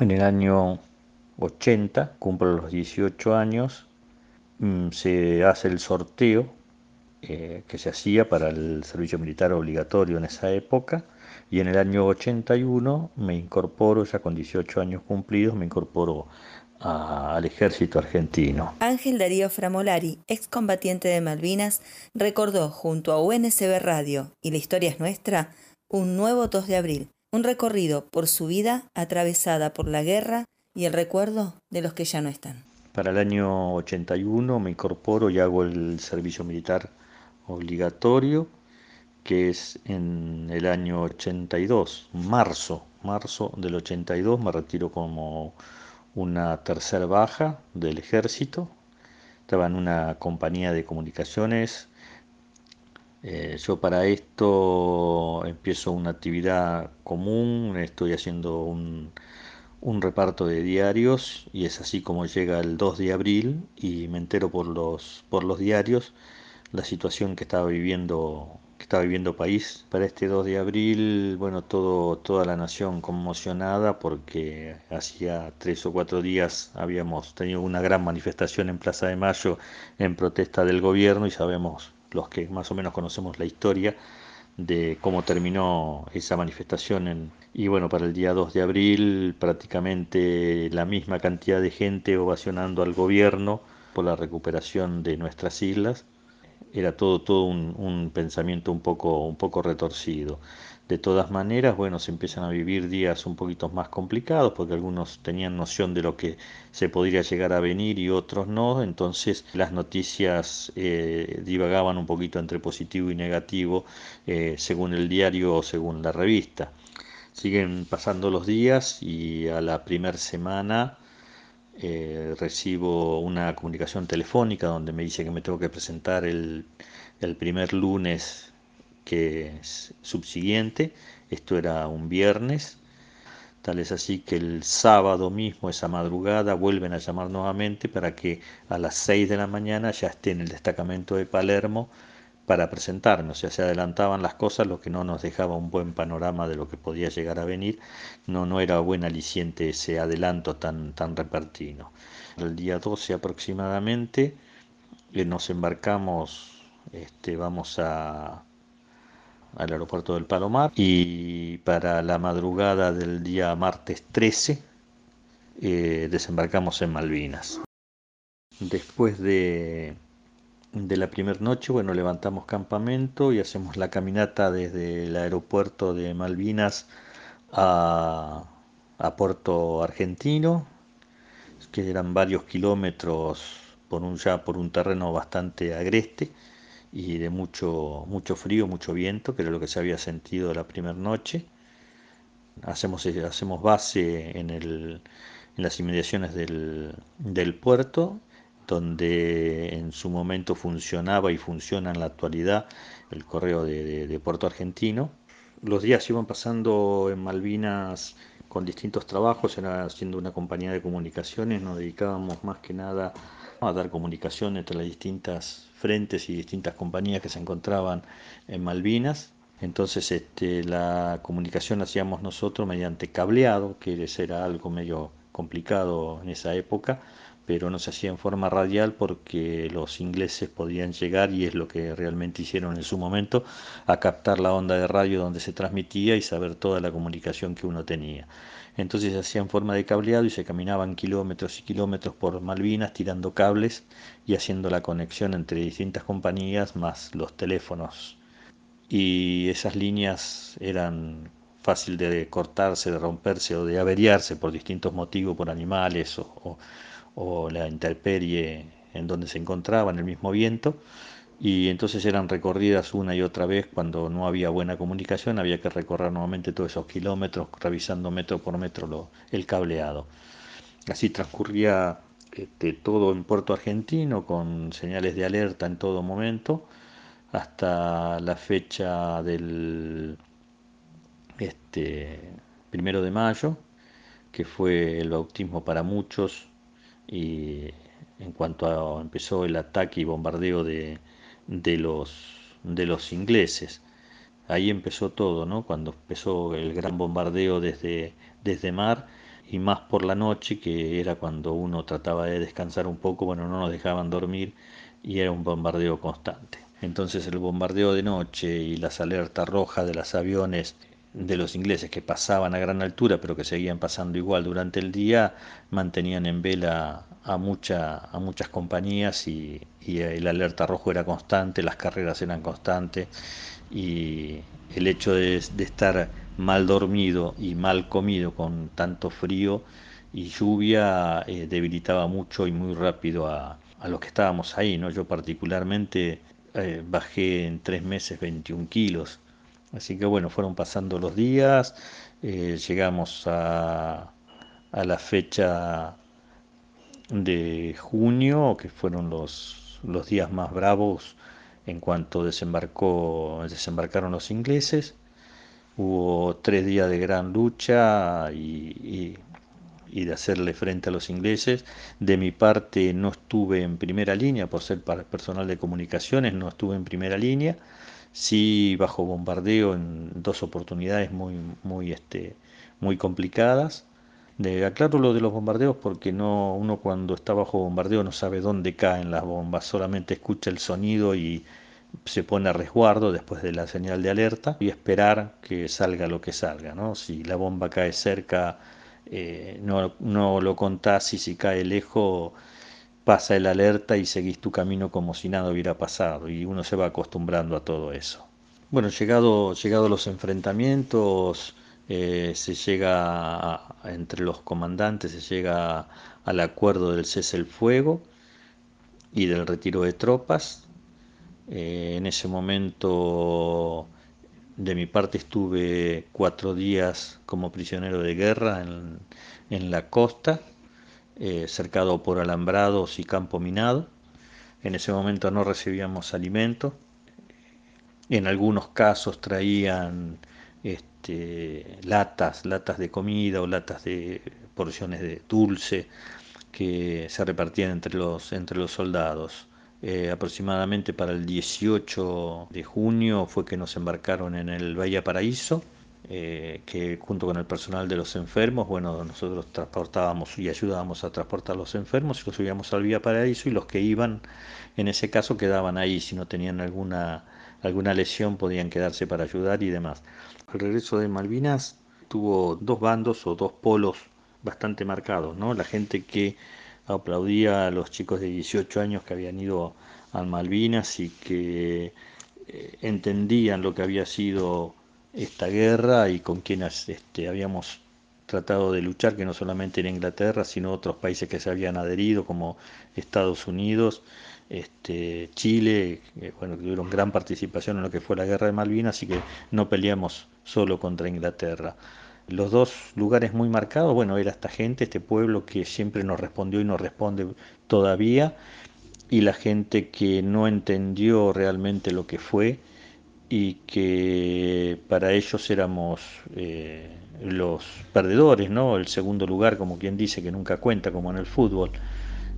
En el año 80, cumplo los 18 años, mm, se hace el sorteo eh, que se hacía para el servicio militar obligatorio en esa época y en el año 81 me incorporo, ya con 18 años cumplidos, me incorporo al ejército argentino. Ángel Darío Framolari, excombatiente de Malvinas, recordó junto a UNSB Radio y La Historia es Nuestra un nuevo 2 de abril, un recorrido por su vida atravesada por la guerra y el recuerdo de los que ya no están. Para el año 81 me incorporo y hago el servicio militar obligatorio, que es en el año 82, marzo, marzo del 82, me retiro como una tercera baja del ejército, estaba en una compañía de comunicaciones. Eh, yo para esto empiezo una actividad común, estoy haciendo un, un reparto de diarios y es así como llega el 2 de abril y me entero por los, por los diarios la situación que estaba viviendo que estaba viviendo país. Para este 2 de abril bueno todo toda la nación conmocionada porque hacía tres o cuatro días habíamos tenido una gran manifestación en Plaza de Mayo en protesta del gobierno y sabemos los que más o menos conocemos la historia de cómo terminó esa manifestación y bueno para el día 2 de abril prácticamente la misma cantidad de gente ovacionando al gobierno por la recuperación de nuestras islas era todo, todo un, pensamiento un poco, un poco retorcido. De todas maneras, bueno, se empiezan a vivir días un poquito más complicados porque algunos tenían noción de lo que se podría llegar a venir y otros no, entonces las noticias eh, divagaban un poquito entre positivo y negativo eh, según el diario o según la revista. Siguen pasando los días y a la primera semana eh, recibo una comunicación telefónica donde me dice que me tengo que presentar el, el primer lunes que subsiguiente, esto era un viernes, tal es así que el sábado mismo, esa madrugada, vuelven a llamar nuevamente para que a las 6 de la mañana ya esté en el destacamento de Palermo para presentarme, o sea, se adelantaban las cosas, lo que no nos dejaba un buen panorama de lo que podía llegar a venir, no, no era buen aliciente ese adelanto tan, tan. El día 12 aproximadamente eh, nos embarcamos, este, vamos a, al aeropuerto del Palomar y para la madrugada del día martes 13 eh, desembarcamos en Malvinas. Después de de la primera noche, bueno, levantamos campamento y hacemos la caminata desde el aeropuerto de Malvinas a, a Puerto Argentino, que eran varios kilómetros por un, ya por un terreno bastante agreste y de mucho, mucho frío, mucho viento, que era lo que se había sentido la primera noche. Hacemos, hacemos base en, el, en las inmediaciones del, puerto donde en su momento funcionaba y funciona en la actualidad el correo de, Puerto Argentino. Los días iban pasando en Malvinas con distintos trabajos, era haciendo una compañía de comunicaciones, nos dedicábamos más que nada a dar comunicación entre las distintas frentes y distintas compañías que se encontraban en Malvinas. Entonces este, la comunicación hacíamos nosotros mediante cableado, que era algo medio complicado en esa época, pero no se hacía en forma radial porque los ingleses podían llegar, y es lo que realmente hicieron en su momento, a captar la onda de radio donde se transmitía y saber toda la comunicación que uno tenía. Entonces se hacía en forma de cableado y se caminaban kilómetros y kilómetros por Malvinas tirando cables y haciendo la conexión entre distintas compañías más los teléfonos. Y esas líneas eran fácil de cortarse, de romperse o de averiarse por distintos motivos, por animales o la intemperie en donde se encontraba, en el mismo viento, y entonces eran recorridas una y otra vez cuando no había buena comunicación, había que recorrer nuevamente todos esos kilómetros, revisando metro por metro el cableado. Así transcurría este, todo en Puerto Argentino, con señales de alerta en todo momento, hasta la fecha del este, primero de mayo, que fue el bautismo para muchos y en cuanto empezó el ataque y bombardeo de, de, los, de los ingleses. Ahí empezó todo, ¿no? Cuando empezó el gran bombardeo desde, desde mar y más por la noche, que era cuando uno trataba de descansar un poco, bueno, no nos dejaban dormir y era un bombardeo constante. Entonces el bombardeo de noche y las alertas rojas de los aviones de los ingleses que pasaban a gran altura pero que seguían pasando igual durante el día mantenían en vela a, mucha, a muchas compañías y, el alerta rojo era constante, las carreras eran constantes y el hecho de, estar mal dormido y mal comido con tanto frío y lluvia eh, debilitaba mucho y muy rápido a, a los que estábamos ahí, ¿no? Yo particularmente eh, bajé en tres meses 21 kilos. Así que bueno, fueron pasando los días, eh, llegamos a, la fecha de junio, que fueron los, los días más bravos en cuanto desembarcó, desembarcaron los ingleses. Hubo tres días de gran lucha y y de hacerle frente a los ingleses. De mi parte no estuve en primera línea por ser personal de comunicaciones, no estuve en primera línea. Sí bajo bombardeo en dos oportunidades muy, muy, este, muy complicadas. De, aclaro lo de los bombardeos porque no, uno cuando está bajo bombardeo no sabe dónde caen las bombas, solamente escucha el sonido y se pone a resguardo después de la señal de alerta y esperar que salga lo que salga. ¿no? Si la bomba cae cerca eh, no, no, lo contás y si cae lejos pasa el alerta y seguís tu camino como si nada hubiera pasado y uno se va acostumbrando a todo eso. Bueno, llegado, llegado los enfrentamientos, eh, se llega entre los comandantes, se llega al acuerdo del cese el fuego y del retiro de tropas. Eh, en ese momento de mi parte estuve cuatro días como prisionero de guerra en, la costa, eh, cercado por alambrados y campo minado. En ese momento no recibíamos alimento. En algunos casos traían este, latas, latas de comida o latas de porciones de dulce que se repartían entre los, entre los soldados. Eh, aproximadamente para el 18 de junio fue que nos embarcaron en el Bahía Paraíso, eh, que junto con el personal de los enfermos, bueno, nosotros transportábamos y ayudábamos a transportar a los enfermos y los subíamos al Bahía Paraíso y los que iban, en ese caso, quedaban ahí, si no tenían alguna, alguna lesión podían quedarse para ayudar y demás. El regreso de Malvinas tuvo dos bandos o dos polos bastante marcados, ¿no? La gente que aplaudía a los chicos de 18 años que habían ido a Malvinas y que eh, entendían lo que había sido esta guerra y con quienes este, habíamos tratado de luchar, que no solamente en Inglaterra, sino otros países que se habían adherido, como Estados Unidos, este, Chile, bueno, que tuvieron gran participación en lo que fue la guerra de Malvinas y que no peleamos solo contra Inglaterra. Los dos lugares muy marcados, bueno, era esta gente, este pueblo que siempre nos respondió y nos responde todavía, y la gente que no entendió realmente lo que fue y que para ellos éramos eh, los perdedores, ¿no? El segundo lugar, como quien dice, que nunca cuenta, como en el fútbol,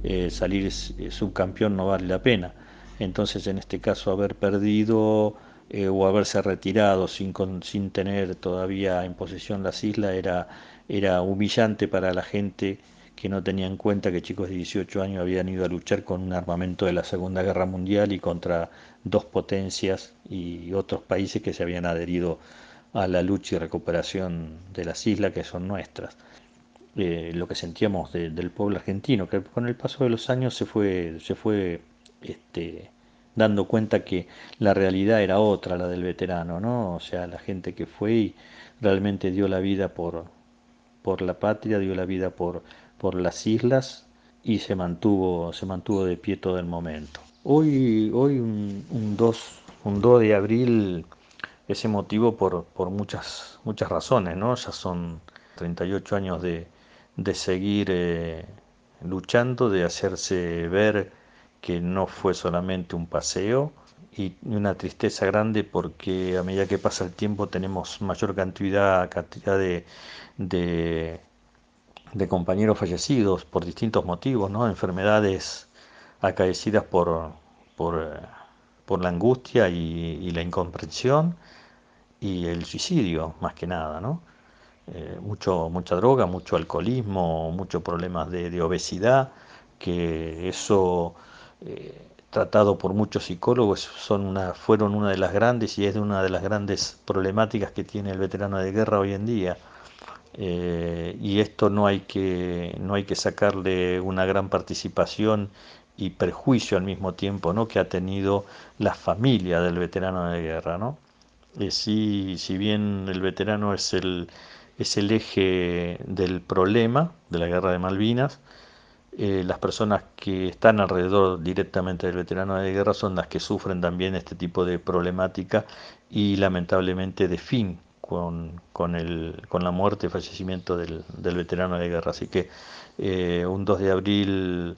eh, salir subcampeón no vale la pena. Entonces, en este caso, haber perdido eh, o haberse retirado sin, sin tener todavía en posesión las islas era, era humillante para la gente que no tenía en cuenta que chicos de 18 años habían ido a luchar con un armamento de la Segunda Guerra Mundial y contra dos potencias y otros países que se habían adherido a la lucha y recuperación de las islas que son nuestras. Eh, lo que sentíamos del pueblo argentino, que con el paso de los años se fue, se fue este, dando cuenta que la realidad era otra, la del veterano, ¿no? O sea, la gente que fue y realmente dio la vida por, por la patria, dio la vida por, por las islas y se mantuvo, se mantuvo de pie todo el momento. Hoy, hoy un, un 2, un 2 de abril es emotivo por, por muchas, muchas razones, ¿no? Ya son 38 años de, de seguir eh, luchando, de hacerse ver que no fue solamente un paseo y una tristeza grande porque a medida que pasa el tiempo tenemos mayor cantidad, cantidad de, compañeros fallecidos por distintos motivos, ¿no? enfermedades acaecidas por, por, por la angustia y, la incomprensión y el suicidio más que nada. ¿no? eh, mucho, mucha droga, mucho alcoholismo, muchos problemas de, obesidad, que eso, eh, tratado por muchos psicólogos, son una, fueron una de las grandes y es una de las grandes problemáticas que tiene el veterano de guerra hoy en día. Eh, y esto no hay, que, no hay que sacarle una gran participación y perjuicio al mismo tiempo ¿no? que ha tenido la familia del veterano de guerra. ¿no? si, si bien el veterano es el, es el eje del problema de la guerra de Malvinas, eh, las personas que están alrededor directamente del veterano de guerra son las que sufren también este tipo de problemática y lamentablemente de fin con, con, el, con la muerte y fallecimiento del, del, veterano de guerra. Así que eh, un 2 de abril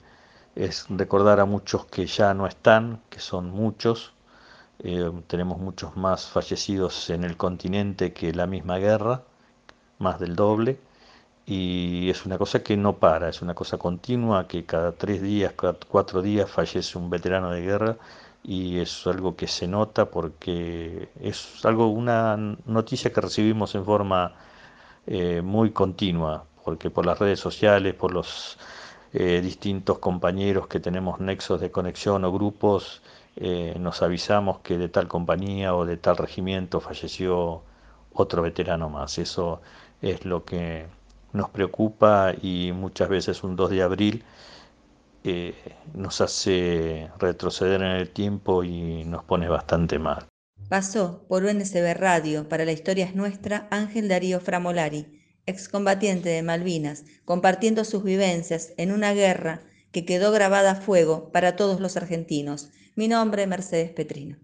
es recordar a muchos que ya no están, que son muchos. Eh, tenemos muchos más fallecidos en el continente que la misma guerra, más del doble. Y es una cosa que no para, es una cosa continua, que cada tres días, cada cuatro días fallece un veterano de guerra y es algo que se nota porque es algo, una noticia que recibimos en forma eh, muy continua, porque por las redes sociales, por los eh, distintos compañeros que tenemos nexos de conexión o grupos, eh, nos avisamos que de tal compañía o de tal regimiento falleció otro veterano más. Eso es lo que nos preocupa y muchas veces un 2 de abril eh, nos hace retroceder en el tiempo y nos pone bastante mal. Pasó por UNSB Radio, para la historia es nuestra, Ángel Darío Framolari, excombatiente de Malvinas, compartiendo sus vivencias en una guerra que quedó grabada a fuego para todos los argentinos. Mi nombre es Mercedes Petrino.